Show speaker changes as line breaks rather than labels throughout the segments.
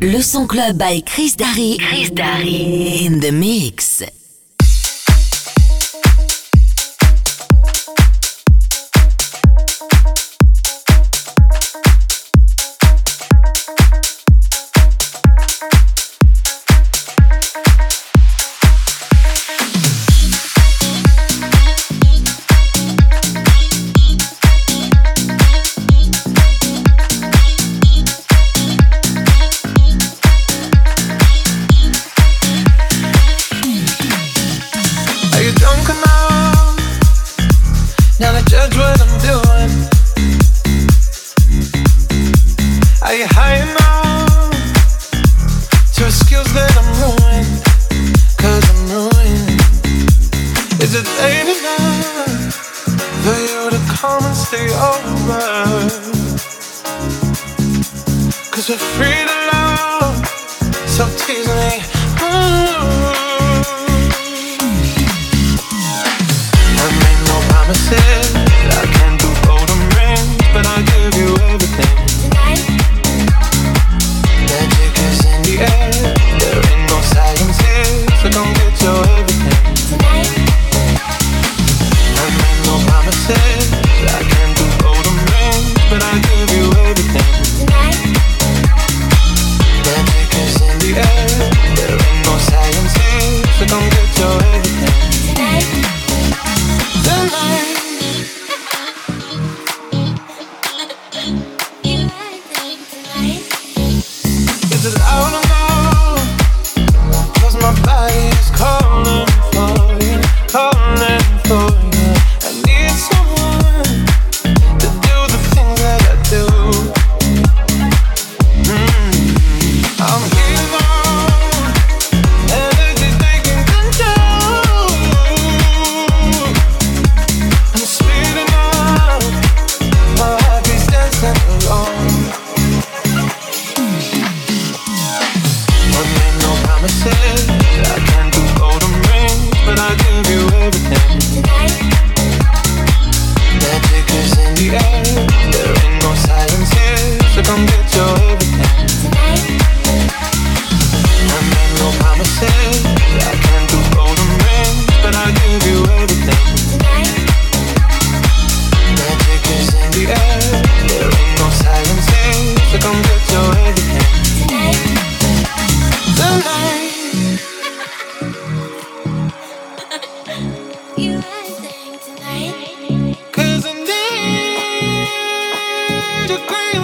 Le son club by Chris Darry. Chris Darry in the mix.
said degree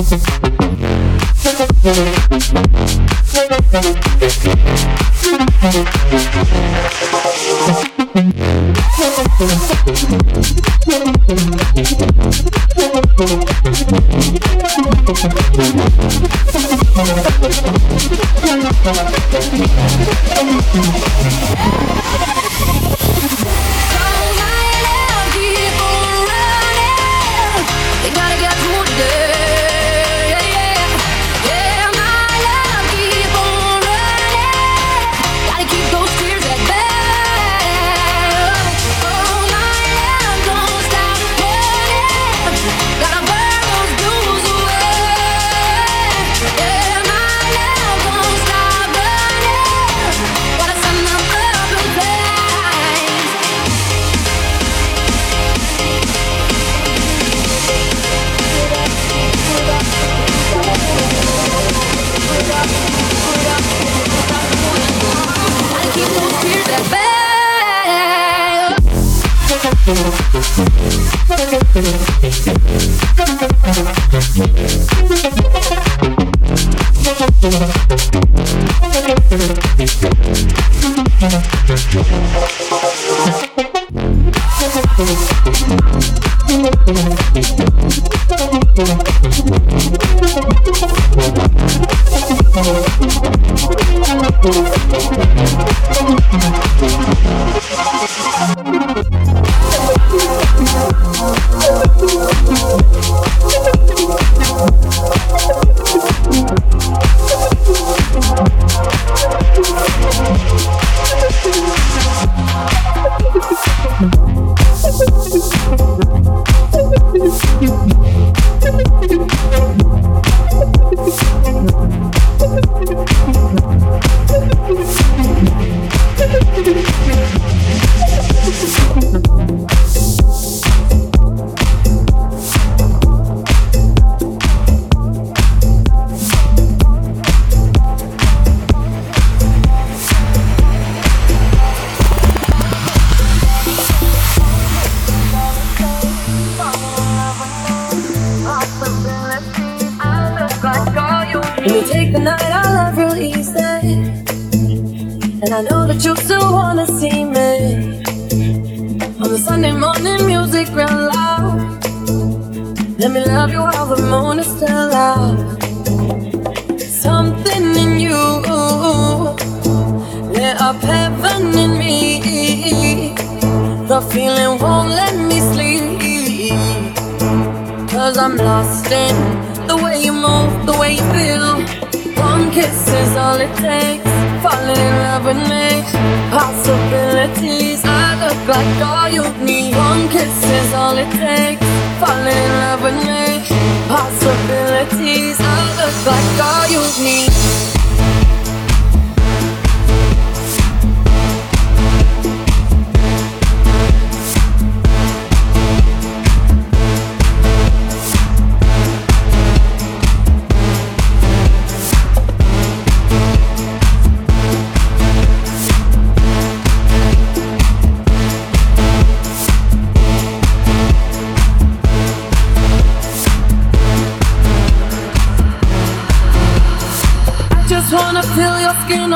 Thank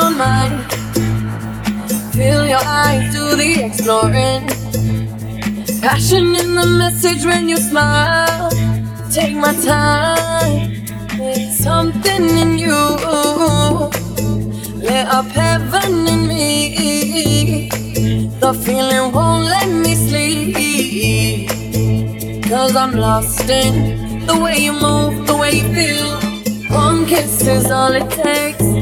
On mine. Feel your eyes do the exploring. Passion in the message when you smile. Take my time. There's something in you. Lit up heaven in me. The feeling won't let me sleep. Cause I'm lost in the way you move, the way you feel. One kiss is all it takes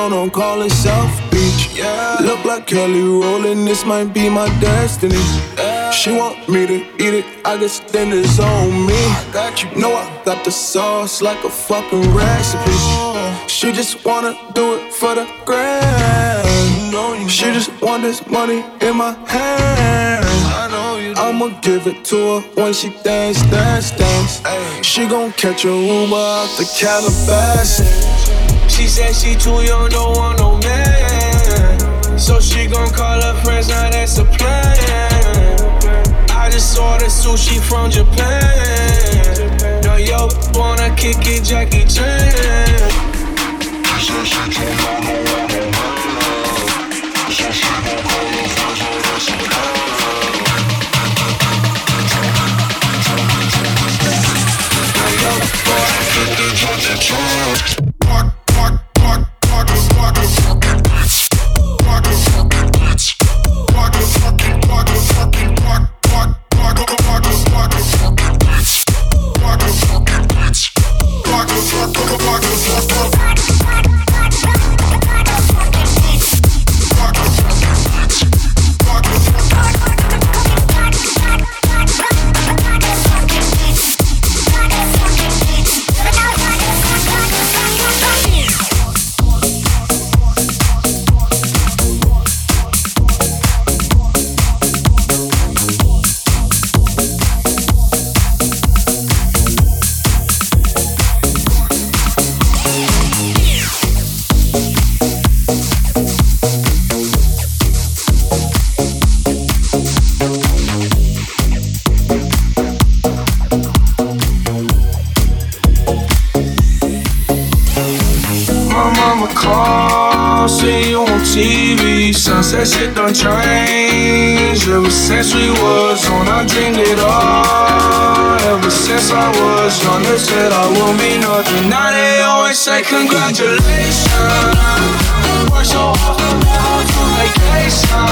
Down on Collins South Beach. Yeah. Look like Kelly Rowland, this might be my destiny. Yeah. She want me to eat it, I guess then it's on me. I got you. Know I got the sauce like a fucking recipe. She just wanna do it for the grand. She just want this money in my hand. I'ma give it to her when she dance, dance, dance. She gon' catch a Uber out the Calabasas. She said she too young, don't want no man. So she gon' call her friends, now that's a plan. I just ordered sushi from Japan. No, yo, wanna kick it, Jackie Chan. She said she too young, don't want no man. So she gon' call her friends, now that's a plan. Yo, wanna kick it, Jackie Chan. They said I will be nothing. Now they always say congratulations. Work so hard from now to vacation.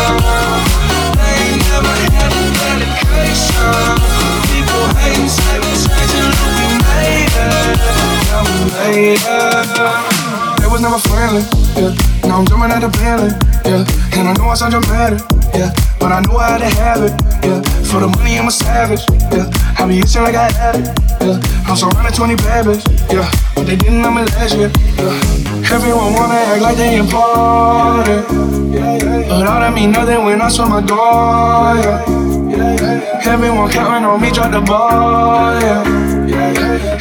They ain't never had a dedication. People hate, say we're changing, look we made it. Yeah, we made it. They was never friendly, yeah. Now I'm jumping at the Bentley, yeah. And I know I sound dramatic, yeah. But I know had to have it, yeah. For the money, I'm a savage, yeah. I be itching like I had it, yeah. I'm surrounded 20 bad bitches, yeah. But they didn't know me last year, yeah. Everyone wanna act like they important, but all that mean nothing when I saw my door, yeah. Everyone counting on me, drop the ball, yeah.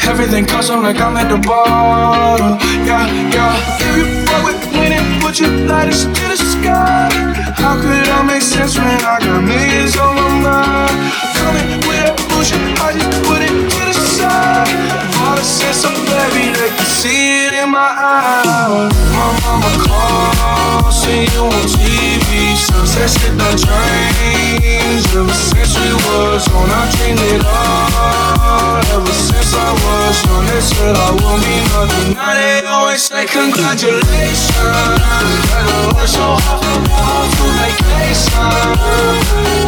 Everything custom like I'm at the bottom, yeah, yeah. If you fuck with winning, put your lighters to the sky. How could I make sense when I got millions on my mind? Coming with that bullshit, I just put it to the side. All the sense of baby, they can see it in my eyes. My mama calls, see you on Sunset shit done changed. Ever since we was on, I dreamed it all. Ever since I was young, they said I won't be nothing. Now they always say congratulations. Gotta work so hard from home to vacation.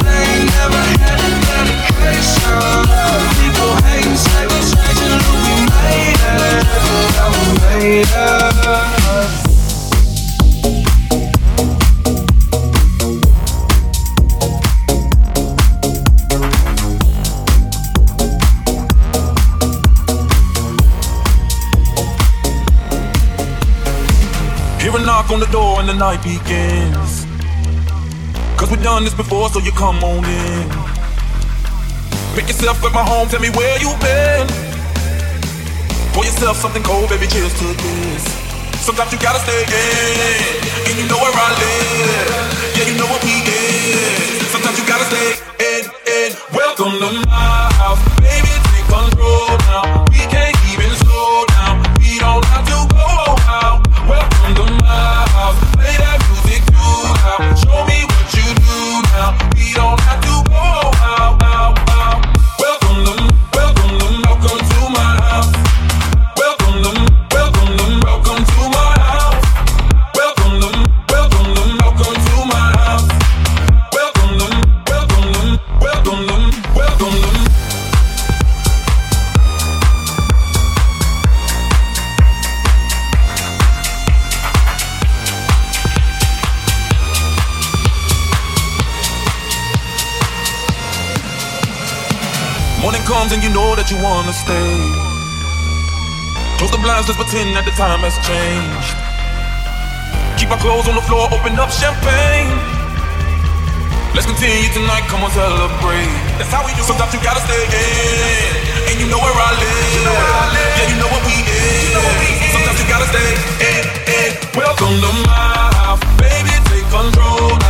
They ain't never had a dedication. People hate and say we're changing, look we made it. Yeah, we made it.
Night begins. Cause we've done this before, so you come on in. Make yourself at my home, tell me where you've been. Pour yourself something cold, baby, cheers to this. Sometimes you gotta stay in, and you know where I live. Yeah, you know what we is. Sometimes you gotta stay in, in. Welcome to my house, baby, take control now. We can't even slow down. We don't you know you wanna stay. Close the blinds, let's pretend that the time has changed. Keep our clothes on the floor, open up champagne. Let's continue tonight, come on, celebrate. That's how we do. Sometimes you gotta stay in, and you know where I live. Yeah, you know what we is. Sometimes you gotta stay in, in. Welcome to my house, baby, take control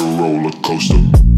a roller coaster.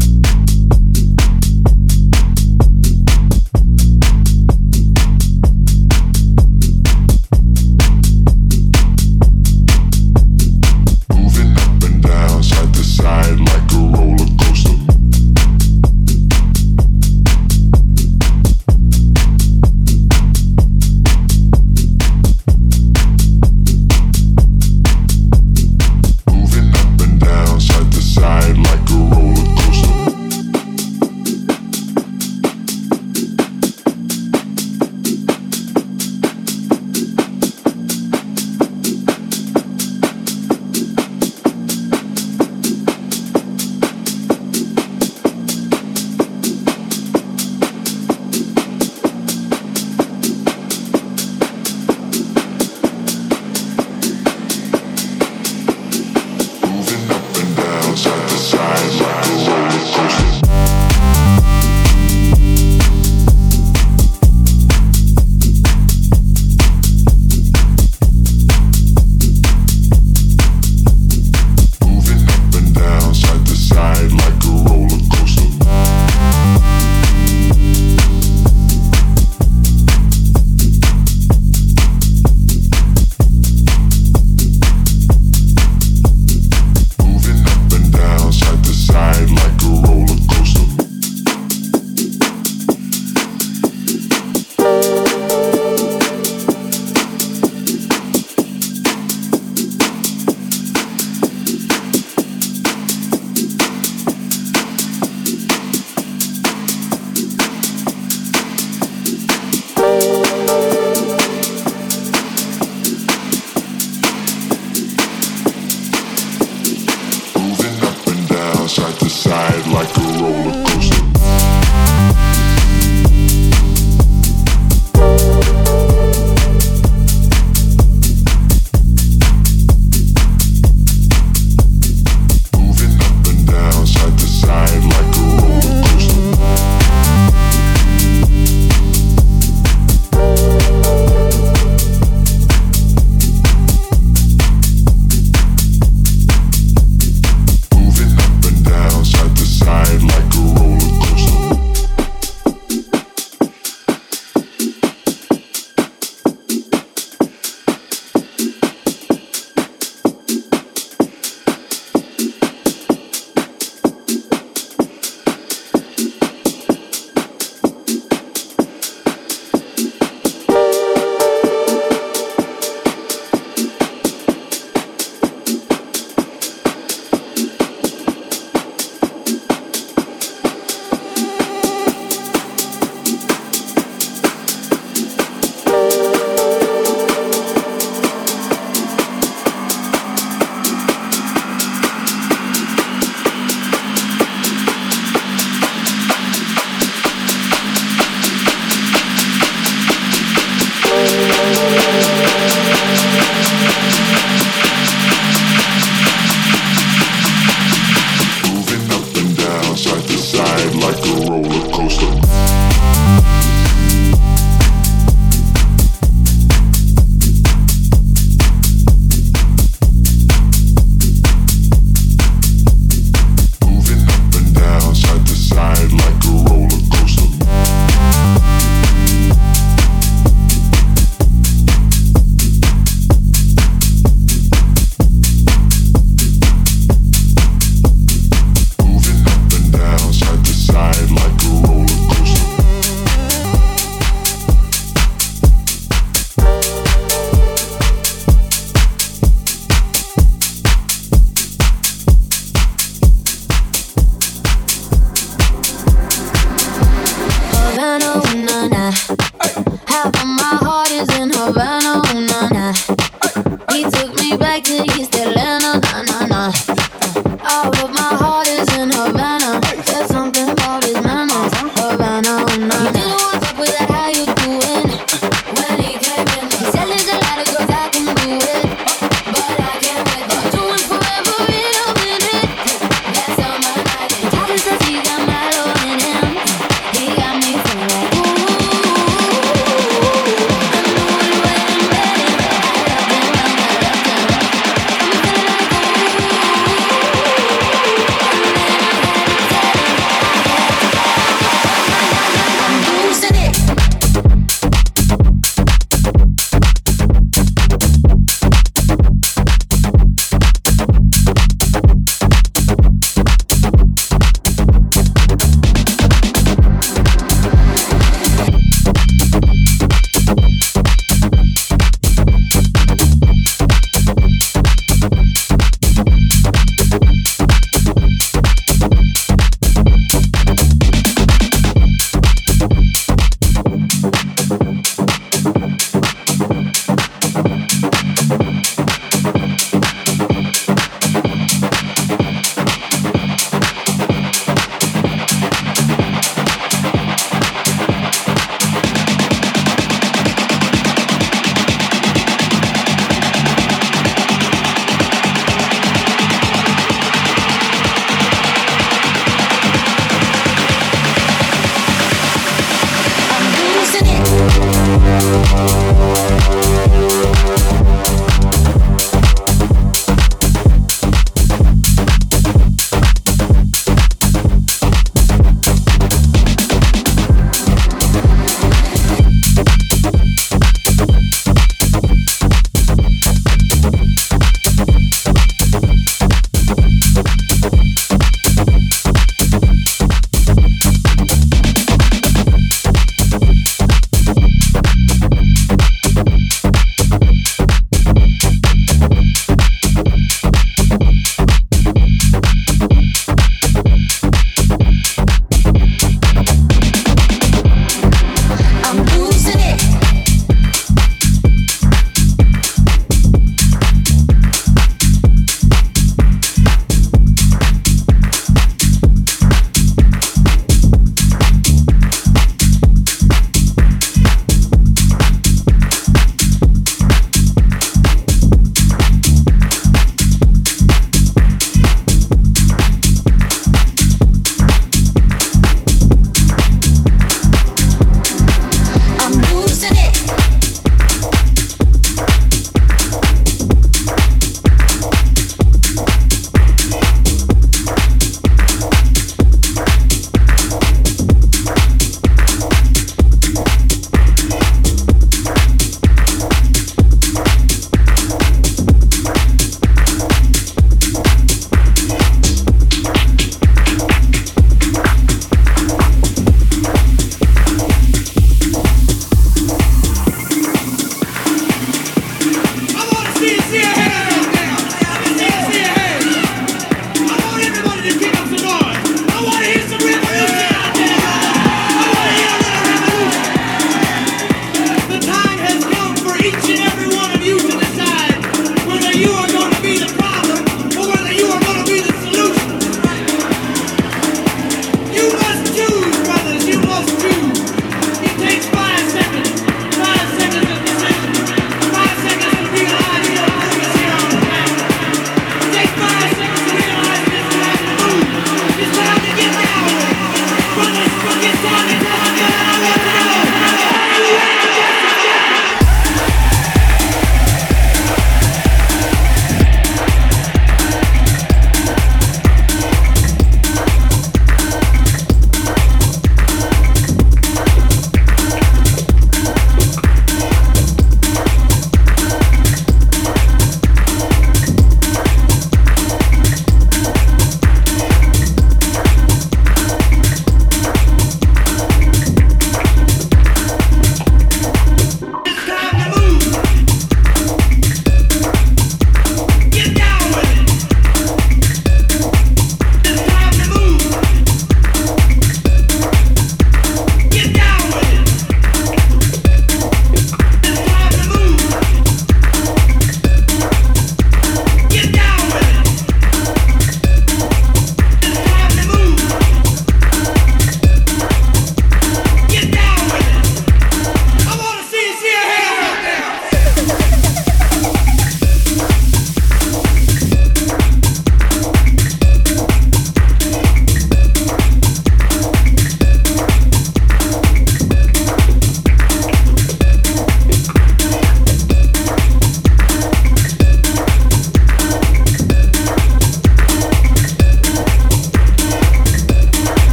of my heart.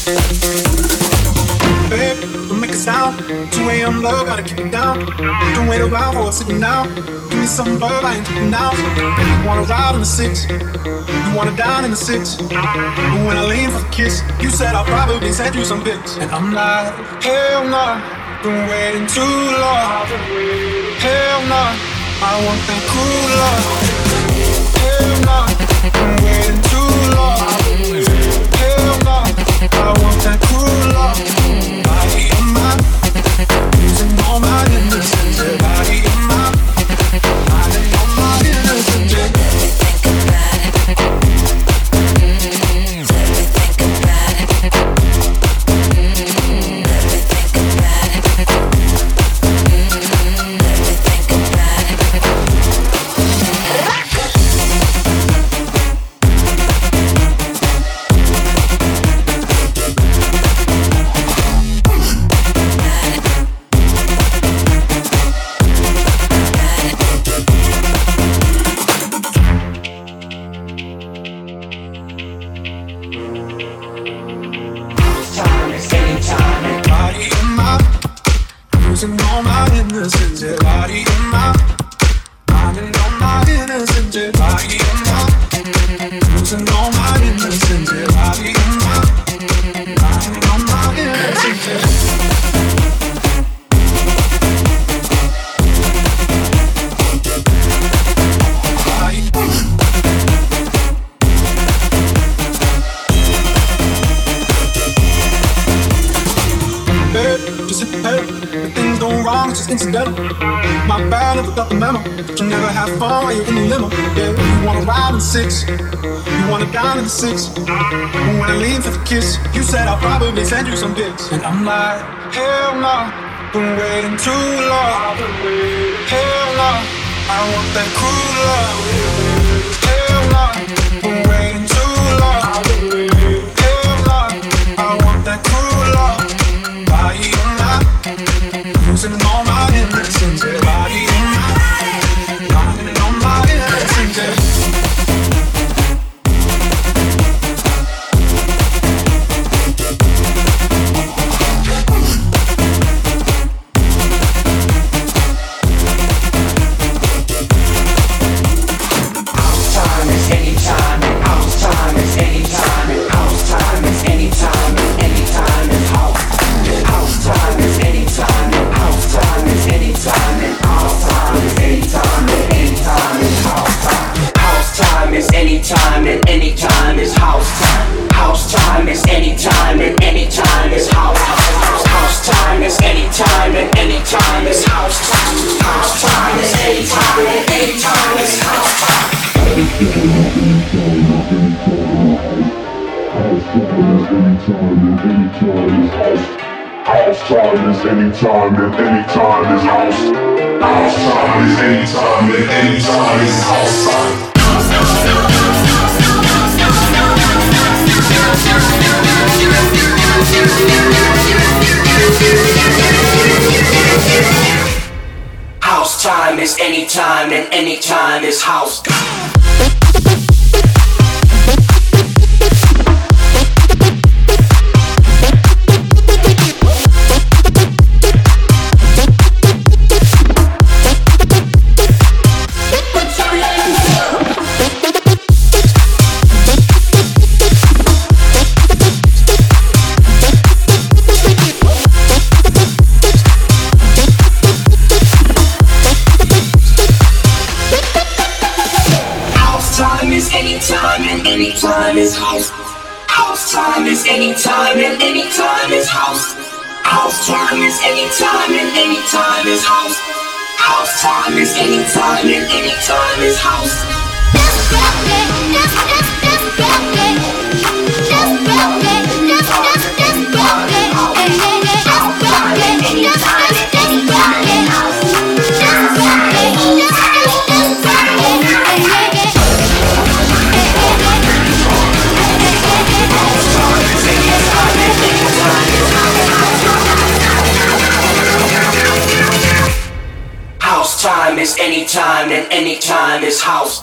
Six. You ain't no goda be down. Don't wait around about it no. Give
me some dirt right
now. You wanna down in the six. But when I lean for the kiss, you said I'll probably send you some pics. And I'm like, hell no, nah, been waiting too long. Hell no, I want that cool love. Six. You wanna down in the six. But When I lean for the kiss, you said I'll probably send you some pics. And I'm like, hell no, been waiting too long. Hell no, I want that cool love.
House. House time is anytime and anytime is house. House time is anytime and anytime is house time.
House time is anytime and anytime is. House is house. House time is anytime and anytime is house. House time is anytime and anytime is house. House time is anytime and anytime is house. Is anytime and anytime is house.